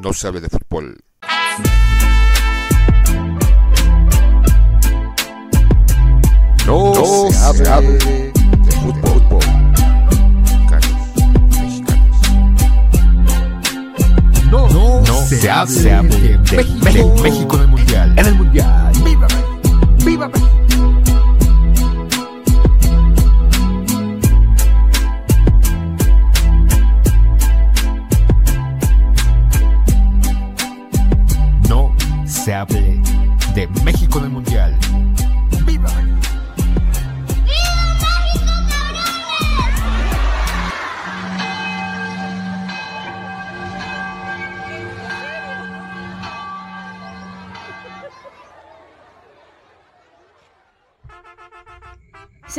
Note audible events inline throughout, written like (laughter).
no se hable de fútbol. No, se, hable de, fútbol. No, no, se, hable, de, México, México en el Mundial. En el Mundial. ¡Viva ¡Viva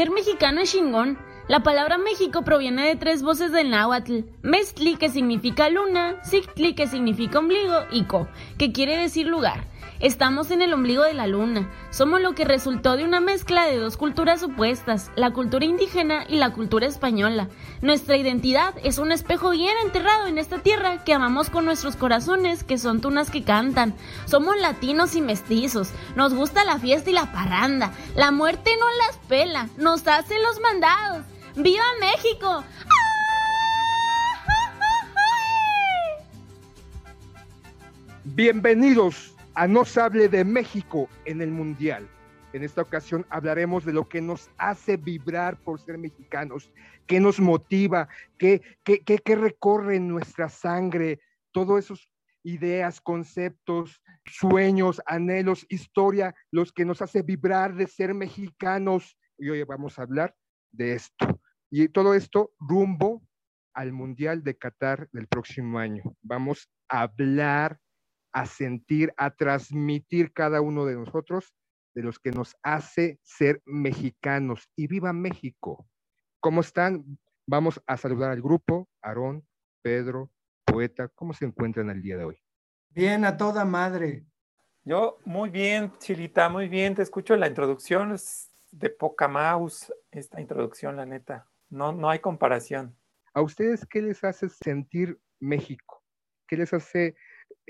Ser mexicano es chingón. La palabra México proviene de tres voces del náhuatl: Mestli, que significa luna, Sictli, que significa ombligo, y Co, que quiere decir lugar. Estamos en el ombligo de la luna. Somos lo que resultó de una mezcla de dos culturas opuestas, la cultura indígena y la cultura española. Nuestra identidad es un espejo bien enterrado en esta tierra que amamos con nuestros corazones, que son tunas que cantan. Somos latinos y mestizos. Nos gusta la fiesta y la parranda. La muerte no las pela, nos hace los mandados. ¡Viva México! Bienvenidos a No se hable de México en el Mundial. En esta ocasión hablaremos de lo que nos hace vibrar por ser mexicanos, qué nos motiva, qué, qué, qué, recorre en nuestra sangre, todos esos ideas, conceptos, sueños, anhelos, historia, los que nos hace vibrar de ser mexicanos. Y hoy vamos a hablar de esto. Y todo esto rumbo al Mundial de Qatar del próximo año. Vamos a hablar a sentir, a transmitir cada uno de nosotros, de los que nos hace ser mexicanos. Y viva México. ¿Cómo están? Vamos a saludar al grupo, Aarón, Pedro, Poeta. ¿Cómo se encuentran el día de hoy? Bien, a toda madre. Yo muy bien, Chilita, muy bien. Te escucho la introducción, es de poca mouse esta introducción, la neta. No, no hay comparación. ¿A ustedes qué les hace sentir México? ¿Qué les hace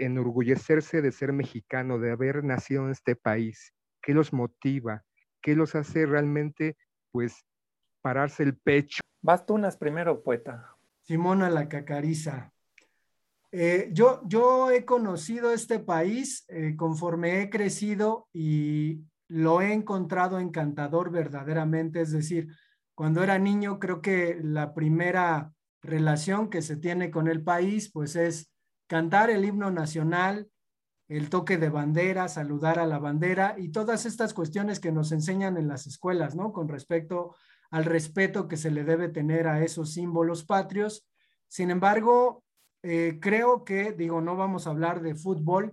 enorgullecerse de ser mexicano, de haber nacido en este país? ¿Qué los motiva? ¿Qué los hace realmente, pues, pararse el pecho? Bastunas primero, poeta. Simona la cacariza. Eh, yo, yo he conocido este país eh, conforme he crecido y lo he encontrado encantador verdaderamente. Es decir, cuando era niño, creo que la primera relación que se tiene con el país, pues es cantar el himno nacional, el toque de bandera, saludar a la bandera y todas estas cuestiones que nos enseñan en las escuelas, ¿no? Con respecto al respeto que se le debe tener a esos símbolos patrios. Sin embargo, eh, creo que, digo, no vamos a hablar de fútbol,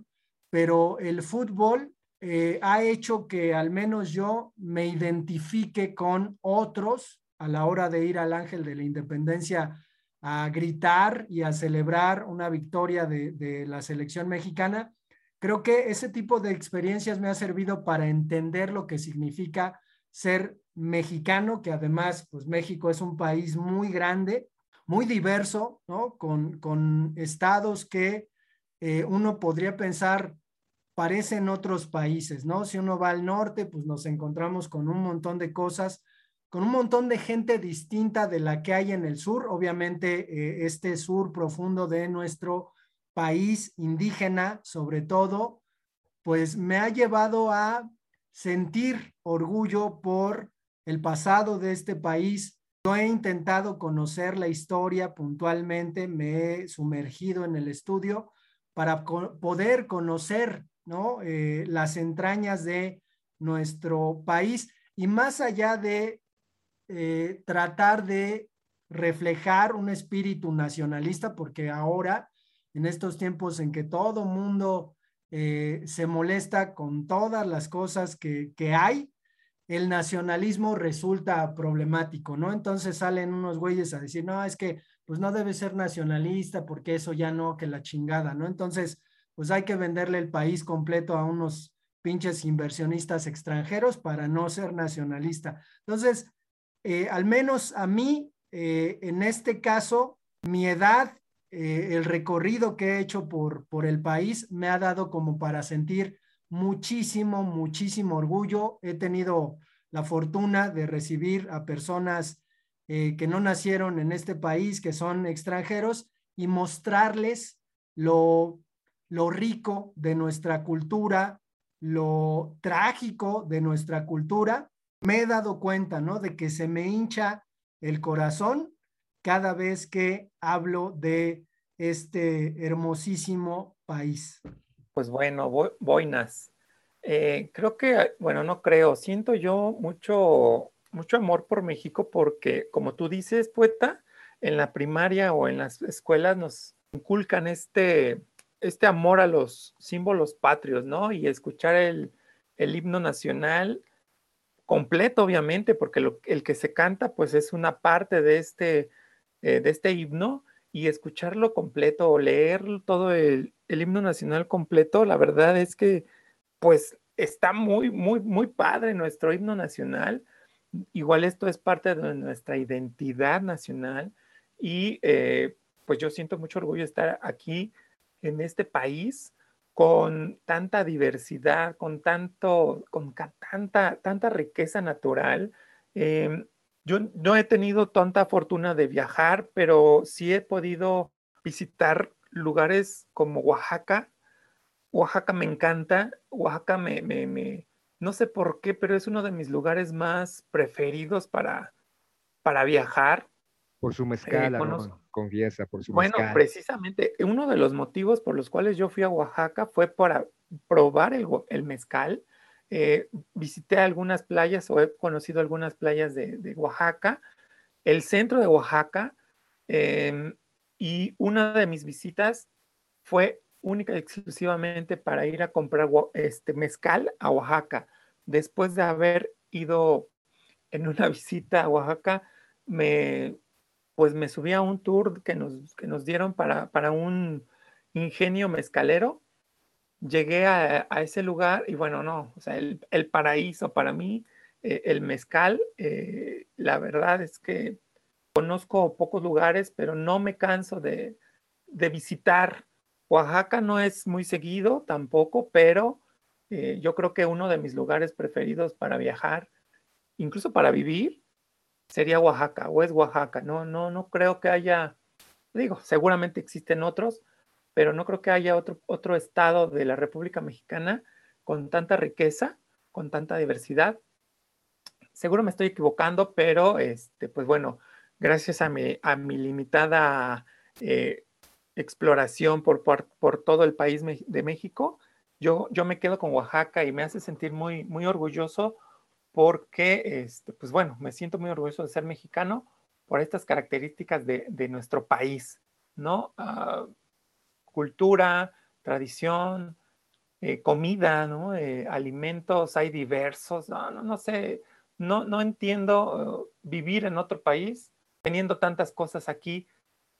pero el fútbol eh, ha hecho que al menos yo me identifique con otros a la hora de ir al Ángel de la Independencia a gritar y a celebrar una victoria de, la selección mexicana. Creo que ese tipo de experiencias me ha servido para entender lo que significa ser mexicano, que además, pues México es un país muy grande, muy diverso, ¿no? Con, estados que eh, uno podría pensar parecen otros países, ¿no? Si uno va al norte, pues nos encontramos con un montón de cosas con un montón de gente distinta de la que hay en el sur. Obviamente, eh, este sur profundo de nuestro país indígena, sobre todo, pues me ha llevado a sentir orgullo por el pasado de este país. Yo he intentado conocer la historia puntualmente, me he sumergido en el estudio para poder conocer ¿no? Eh, las entrañas de nuestro país y más allá de eh, tratar de reflejar un espíritu nacionalista, porque ahora, en estos tiempos en que todo mundo eh, se molesta con todas las cosas que, que hay, el nacionalismo resulta problemático, ¿no? Entonces salen unos güeyes a decir, no, es que pues no debe ser nacionalista porque eso ya no, que la chingada, ¿no? Entonces, pues hay que venderle el país completo a unos pinches inversionistas extranjeros para no ser nacionalista. Entonces, eh, al menos a mí, eh, en este caso, mi edad eh, el recorrido que he hecho por, por el país me ha dado como para sentir muchísimo, muchísimo orgullo. He tenido la fortuna de recibir a personas que no nacieron en este país, que son extranjeros, y mostrarles lo, lo rico de nuestra cultura, lo trágico de nuestra cultura. Me he dado cuenta, ¿no? De que se me hincha el corazón cada vez que hablo de este hermosísimo país. Pues bueno, boinas. Eh, creo que, bueno, no creo, siento yo mucho, mucho amor por México porque, como tú dices, poeta, en la primaria o en las escuelas nos inculcan este, este amor a los símbolos patrios, ¿no? Y escuchar el, el himno nacional completo, obviamente, porque el que se canta, pues es una parte de este, eh, de este himno, y escucharlo completo o leer todo el, himno nacional completo, la verdad es que, pues, está muy, muy, muy padre nuestro himno nacional. Igual esto es parte de nuestra identidad nacional y eh, pues yo siento mucho orgullo de estar aquí en este país con tanta diversidad, con tanto, con tanta, tanta riqueza natural. Em, yo no he tenido tanta fortuna de viajar, pero sí he podido visitar lugares como Oaxaca. Oaxaca me encanta. Oaxaca me, me, me, no sé por qué, pero es uno de mis lugares más preferidos para, para viajar. Por su mezcal, eh, confiesa, por su Bueno, precisamente, uno de los motivos por los cuales yo fui a Oaxaca fue para probar el, el mezcal. Eh, visité algunas playas o he conocido algunas playas de, Oaxaca, el centro de Oaxaca, em, y una de mis visitas fue única y exclusivamente para ir a comprar este mezcal a Oaxaca. Después de haber ido en una (laughs) visita a Oaxaca, me pues me subí a un tour que nos, que nos dieron para, para un ingenio mezcalero. Llegué a, ese lugar y bueno, no, o sea, el, paraíso para mí, eh, el mezcal, eh, la verdad es que conozco pocos lugares, pero no me canso de, de visitar. Oaxaca no es muy seguido tampoco, pero eh, yo creo que uno de mis lugares preferidos para viajar, incluso para vivir, sería Oaxaca o es Oaxaca. No, no, no creo que haya, digo, seguramente existen otros, pero no creo que haya otro, otro estado de la República Mexicana con tanta riqueza, con tanta diversidad. Seguro me estoy equivocando, pero este, pues bueno, gracias a mi, a mi limitada eh, exploración por, por, por, todo el país de México, yo, yo me quedo con Oaxaca y me hace sentir muy, muy orgulloso porque, este, pues bueno, me siento muy orgulloso de ser mexicano por estas características de, nuestro país, ¿no? Ah, cultura, tradición, eh, comida, ¿no? Eh, alimentos, hay diversos, no, no, sé, no, no entiendo uh, vivir en otro país teniendo tantas cosas aquí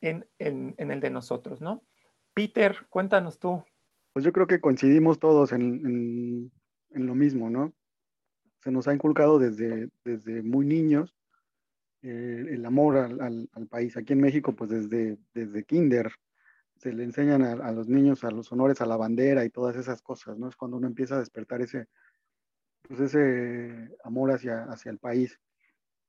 en, el de nosotros, ¿no? Peter, cuéntanos tú. Pues yo creo que coincidimos todos en lo mismo, ¿no? Se nos ha inculcado desde, desde muy niños eh, el amor al, país. Aquí en México, pues desde, desde kinder, se le enseñan a, los niños a los honores a la bandera y todas esas cosas, ¿no? Es cuando uno empieza a despertar ese, pues ese amor hacia, hacia el país.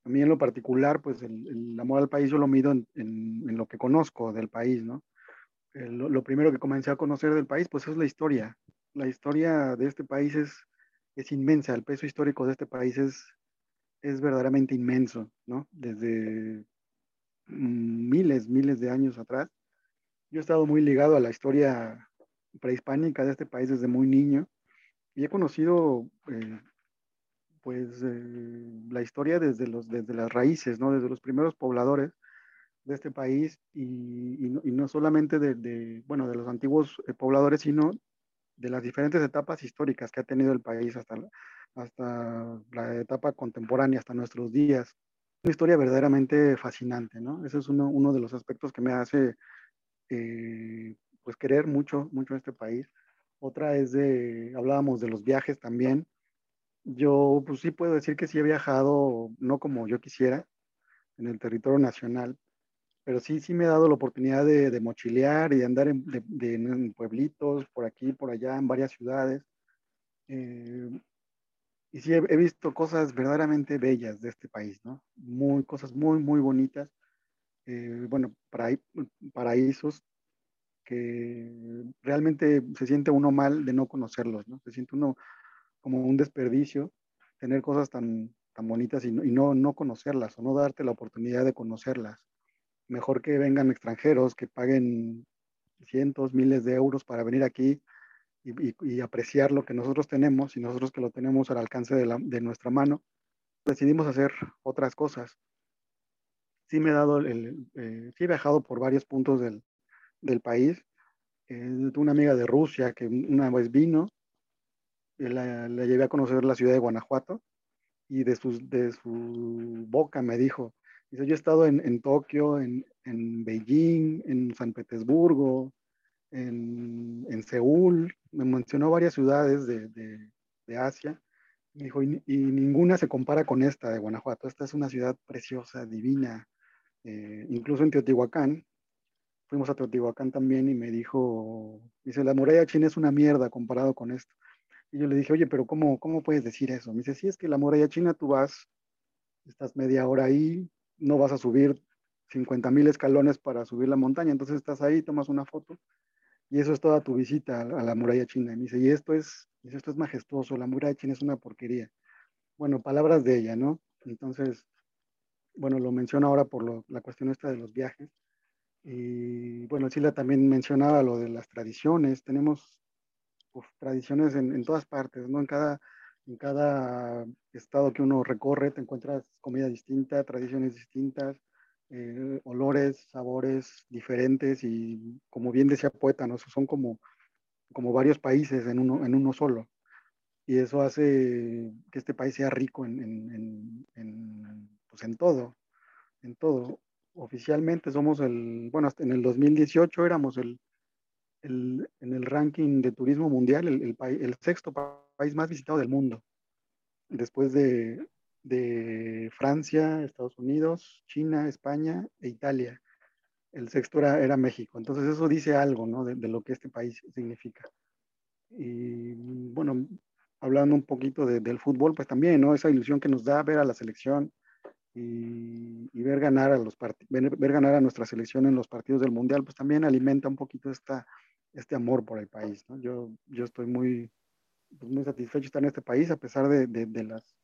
A mí en lo particular, pues el, amor al país yo lo mido en, en, lo que conozco del país, ¿no? lo primero que comencé a conocer del país, pues es la historia. La historia de este país es, es inmensa, el peso histórico de este país es, es verdaderamente inmenso, ¿no? Desde miles, miles de años atrás. Yo he estado muy ligado a la historia prehispánica de este país desde muy niño y he conocido eh, pues eh, la historia desde, los, desde las raíces, ¿no? Desde los primeros pobladores de este país y, no, solamente de, bueno, de los antiguos eh, pobladores, sino de las diferentes etapas históricas que ha tenido el país hasta, hasta la etapa contemporánea, hasta nuestros días. Una historia verdaderamente fascinante, ¿no? Ese es uno, uno de los aspectos que me hace eh, pues querer mucho, mucho este país. Otra es de, hablábamos de los viajes también. Yo pues sí puedo decir que sí he viajado, no como yo quisiera, en el territorio nacional, pero sí, sí me he dado la oportunidad de, de mochilear y de andar en, pueblitos, por aquí, por allá, en varias ciudades. Eh, y sí he, visto cosas verdaderamente bellas de este país, ¿no? Muy, cosas muy, muy bonitas. Eh, bueno, para, paraísos que realmente se siente uno mal de no conocerlos, ¿no? Se siente uno como un desperdicio tener cosas tan, tan bonitas y, y no, no conocerlas o no darte la oportunidad de conocerlas. Mejor que vengan extranjeros, que paguen cientos, miles de euros para venir aquí y, y, y, apreciar lo que nosotros tenemos y nosotros que lo tenemos al alcance de, la, de, nuestra mano, decidimos hacer otras cosas. Sí me he dado, el, eh, sí he viajado por varios puntos del, del país. Eh, una amiga de Rusia que una vez vino, la, la, llevé a conocer la ciudad de Guanajuato y de su, de su boca me dijo, dice, yo he estado en, en Tokio, en, en, Beijing, en San Petersburgo, en, en Seúl, me mencionó varias ciudades de, de, de Asia, me dijo, y, y, ninguna se compara con esta de Guanajuato, esta es una ciudad preciosa, divina, eh, incluso en Teotihuacán, fuimos a Teotihuacán también y me dijo, dice, la muralla china es una mierda comparado con esto. Y yo le dije, oye, pero ¿cómo, cómo puedes decir eso? Me dice, sí, es que la muralla china tú vas, estás media hora ahí, no vas a subir 50 mil escalones para subir la montaña, entonces estás ahí, tomas una foto y eso es toda tu visita a, la muralla china. Y me dice, y esto es, esto es majestuoso, la muralla china es una porquería. Bueno, palabras de ella, ¿no? Entonces, bueno, lo menciono ahora por lo, la cuestión esta de los viajes. Y bueno, Silvia también mencionaba lo de las tradiciones. Tenemos tradiciones en, en, todas partes, ¿no? En cada, en cada estado que uno recorre te encuentras comida distinta, tradiciones distintas, eh, olores, sabores diferentes y como bien decía poeta, ¿no? son como, como varios países en uno, en uno solo. Y eso hace que este país sea rico en, en, en, pues en todo, en todo. Oficialmente somos el, bueno, hasta en el 2018 éramos el, el, en el ranking de turismo mundial, el, el, el sexto país más visitado del mundo, después de, de, Francia, Estados Unidos, China, España e Italia. El sexto era, era México. Entonces eso dice algo ¿no? de, de, lo que este país significa. Y bueno, hablando un poquito de, del fútbol, pues también, ¿no? Esa ilusión que nos da ver a la selección y, y ver, ganar a los ver, ver ganar a nuestra selección en los partidos del Mundial, pues también alimenta un poquito esta, este amor por el país. ¿no? Yo, yo estoy muy, pues muy satisfecho estar en este país a pesar de, de, de, las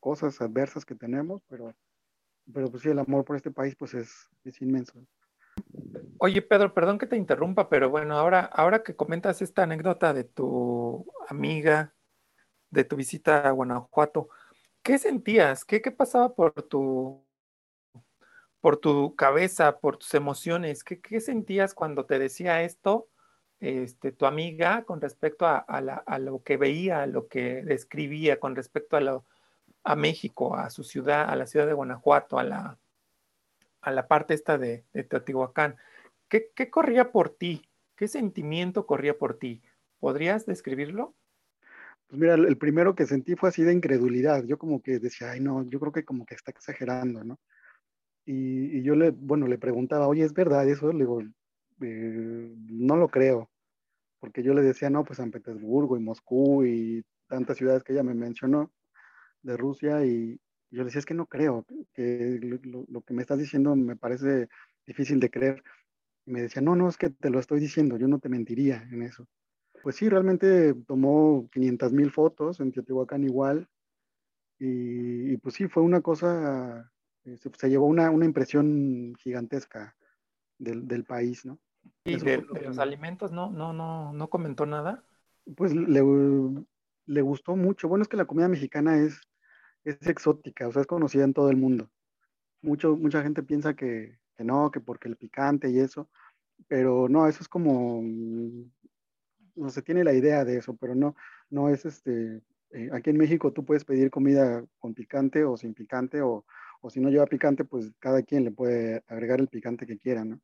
cosas adversas que tenemos, pero, pero pues sí, el amor por este país pues es, es inmenso. Oye, Pedro, perdón que te interrumpa, pero bueno, ahora, ahora que comentas esta anécdota de tu amiga, de tu visita a Guanajuato, ¿qué sentías? ¿Qué, qué pasaba por tu, por tu cabeza, por tus emociones? ¿Qué, qué sentías cuando te decía esto? Este, tu amiga con respecto a, lo que veía, a lo que describía con respecto a, México, a su ciudad, a la ciudad de Guanajuato, a la, parte esta de, de Teotihuacán. ¿Qué, ¿Qué, corría por ti? ¿Qué sentimiento corría por ti? ¿Podrías describirlo? Pues mira, el primero que sentí fue así de incredulidad. Yo como que decía, ay no, yo creo que como que está exagerando, ¿no? Y, y yo le, bueno, le preguntaba, oye, ¿es verdad eso? Le digo, eh, no lo creo, porque yo le decía, no, pues San Petersburgo y Moscú y tantas ciudades que ella me mencionó de Rusia y yo le decía, es que no creo, que lo, que me estás diciendo me parece difícil de creer. Y me decía, no, no, es que te lo estoy diciendo, yo no te mentiría en eso. Pues sí, realmente tomó 500 mil fotos en Teotihuacán igual y, pues sí, fue una cosa, se, se llevó una, una impresión gigantesca del, del país, ¿no? ¿Y de, de, los alimentos no, no, no, no comentó nada? Pues le, le, gustó mucho. Bueno, es que la comida mexicana es, es exótica, o sea, es conocida en todo el mundo. Mucho, mucha gente piensa que, que no, que porque el picante y eso, pero no, eso es como, no se tiene la idea de eso, pero no, no es este, eh, aquí en México tú puedes pedir comida con picante o sin picante, o, o si no lleva picante, pues cada quien le puede agregar el picante que quiera, ¿no?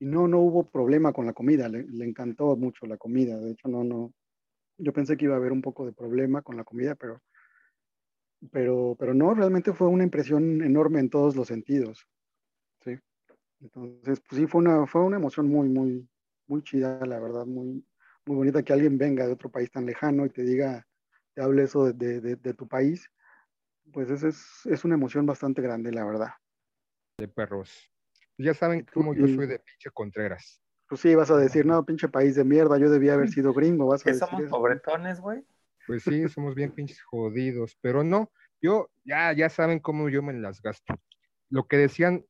y no, no hubo problema con la comida, le, le, encantó mucho la comida, de hecho no, no, yo pensé que iba a haber un poco de problema con la comida, pero, pero, pero no, realmente fue una impresión enorme en todos los sentidos, ¿sí? Entonces, pues sí, fue una, fue una emoción muy, muy, muy chida, la verdad, muy, muy bonita que alguien venga de otro país tan lejano y te diga, te hable eso de, de, de tu país. Pues es, es, es una emoción bastante grande, la verdad. De perros. Ya saben cómo yo soy de pinche Contreras. Pues sí, vas a decir, no, pinche país de mierda, yo debía haber sido gringo, vas a ¿Que decir somos eso. pobretones, güey? Pues sí, (laughs) somos bien pinches jodidos, pero no, yo, ya, ya saben cómo yo me las gasto. Lo que decían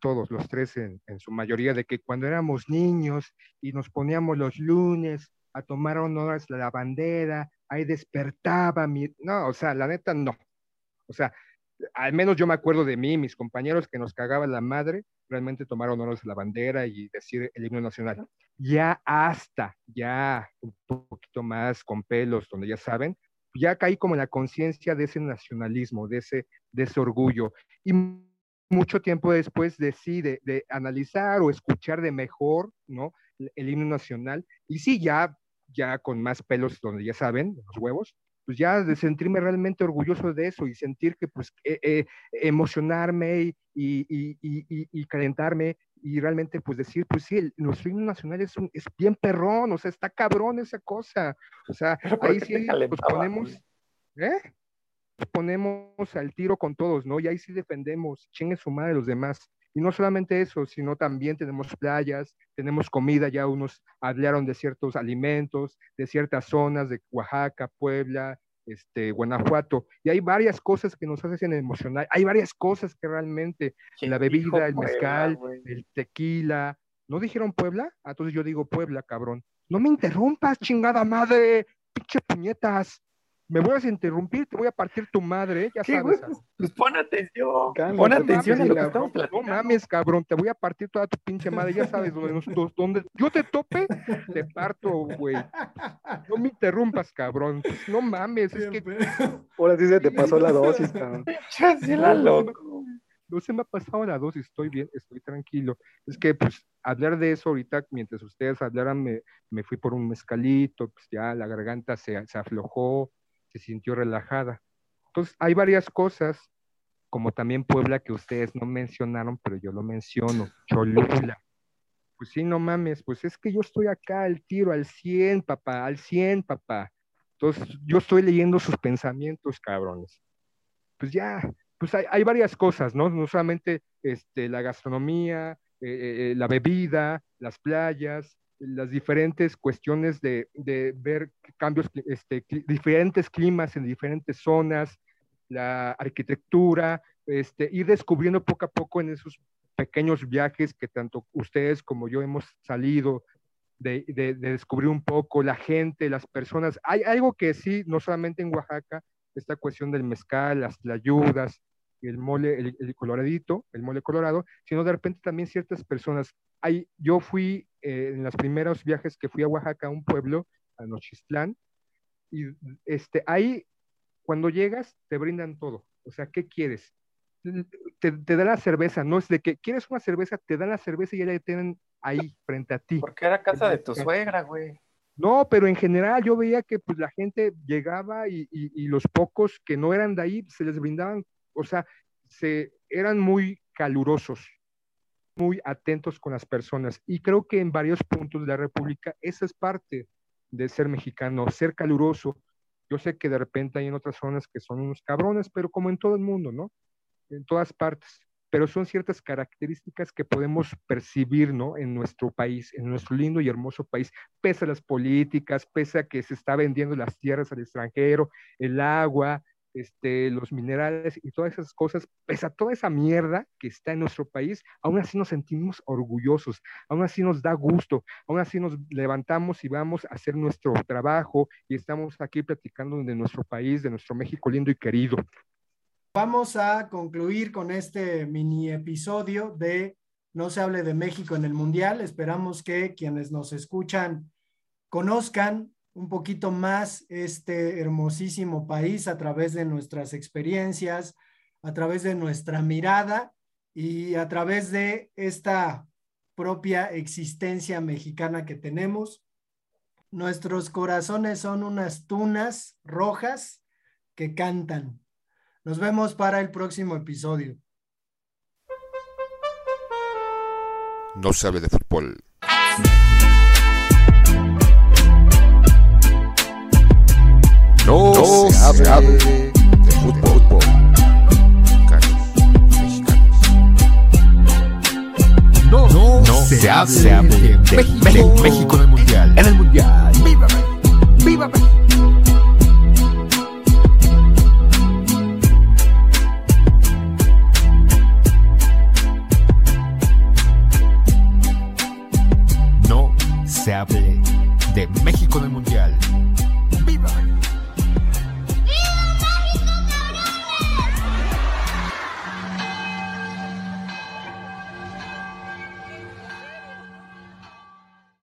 todos los tres en, en su mayoría, de que cuando éramos niños y nos poníamos los lunes a tomar honores a la bandera, ahí despertaba mi... No, o sea, la neta no. O sea, al menos yo me acuerdo de mí, mis compañeros que nos cagaba la madre, realmente tomar honores a la bandera y decir el himno nacional. Ya hasta, ya un poquito más con pelos, donde ya saben, ya caí como en la conciencia de ese nacionalismo, de ese, de ese orgullo. Y mucho tiempo después decide de analizar o escuchar de mejor, ¿no? El himno nacional. Y sí, ya, ya con más pelos, donde ya saben, los huevos, pues ya de sentirme realmente orgulloso de eso y sentir que pues eh, eh, emocionarme y, y, y, y, calentarme y realmente pues decir, pues sí, el, nuestro himno nacional es, un, es bien perrón, o sea, está cabrón esa cosa. O sea, ahí sí pues ponemos, ¿eh? ponemos al tiro con todos, ¿no? Y ahí sí defendemos, chingue su madre los demás. Y no solamente eso, sino también tenemos playas, tenemos comida, ya unos hablaron de ciertos alimentos, de ciertas zonas de Oaxaca, Puebla, este, Guanajuato, y hay varias cosas que nos hacen emocionar, hay varias cosas que realmente, la bebida, el mezcal, Puebla, el tequila, ¿no dijeron Puebla? Ah, entonces yo digo Puebla, cabrón. No me interrumpas, chingada madre, pinche puñetas me voy a interrumpir, te voy a partir tu madre, ya ¿Qué, sabes. Pues, pues pon atención, Calma, pon no atención mames, a lo que estamos No platicando. mames, cabrón, te voy a partir toda tu pinche madre, ya sabes, donde, nos- donde yo te tope, te parto, güey. No me interrumpas, cabrón. Pues, no mames, es que Ahora sí se te pasó la (laughs) dosis, cabrón. Chas, la loco. no se me ha pasado la dosis, estoy bien, estoy tranquilo. Es que, pues, hablar de eso ahorita, mientras ustedes hablaran, me, me fui por un mezcalito, pues ya la garganta se, se aflojó, se sintió relajada. Entonces, hay varias cosas, como también Puebla, que ustedes no mencionaron, pero yo lo menciono, Cholula. Pues sí, no mames, pues es que yo estoy acá al tiro, al 100, papá, al 100, papá. Entonces, yo estoy leyendo sus pensamientos, cabrones. Pues ya, pues hay, varias cosas, ¿no? No solamente este, la gastronomía, eh, eh, la bebida, las playas, las diferentes cuestiones de, de ver cambios, este, diferentes climas en diferentes zonas, la arquitectura, este, ir descubriendo poco a poco en esos pequeños viajes que tanto ustedes como yo hemos salido, de, de- de descubrir un poco la gente, las personas. Hay algo que sí, no solamente en Oaxaca, esta cuestión del mezcal, las tlayudas, el mole, el, el coloradito, el mole colorado, sino de repente también ciertas personas. Hay, yo fui eh, en los primeros viajes que fui a Oaxaca, a un pueblo, a Nochistlán, y este, ahí cuando llegas te brindan todo. O sea, ¿qué quieres? Te, te dan la cerveza, no es de que quieres una cerveza, te dan la cerveza y ya la tienen ahí frente a ti. Porque era casa de tu suegra, güey. No, pero en general yo veía que pues la gente llegaba y, y- y los pocos que no eran de ahí se les brindaban, o sea, se eran muy calurosos, muy atentos con las personas. Y creo que en varios puntos de la República esa es parte de ser mexicano, ser caluroso. Yo sé que de repente hay en otras zonas que son unos cabrones, pero como en todo el mundo, ¿no? En todas partes. Pero son ciertas características que podemos percibir, ¿no? En nuestro país, en nuestro lindo y hermoso país pese a las políticas, pese a que se está vendiendo las tierras al extranjero, el agua, este, los minerales y todas esas cosas, pese a toda esa mierda que está en nuestro país, aún así nos sentimos orgullosos, aún así nos da gusto, aún así nos levantamos y vamos a hacer nuestro trabajo y estamos aquí platicando de nuestro país, de nuestro México lindo y querido. Vamos a concluir con este mini episodio de No se hable de México en el Mundial. Esperamos que quienes nos escuchan conozcan un poquito más este hermosísimo país a través de nuestras experiencias, a través de nuestra mirada y a través de esta propia existencia mexicana que tenemos. Nuestros corazones son unas tunas rojas que cantan. Nos vemos para el próximo episodio. No se hable de fútbol. No, se, hable de fútbol. Mexicanos, mexicanos. No, no, se, hable, de, México, de México.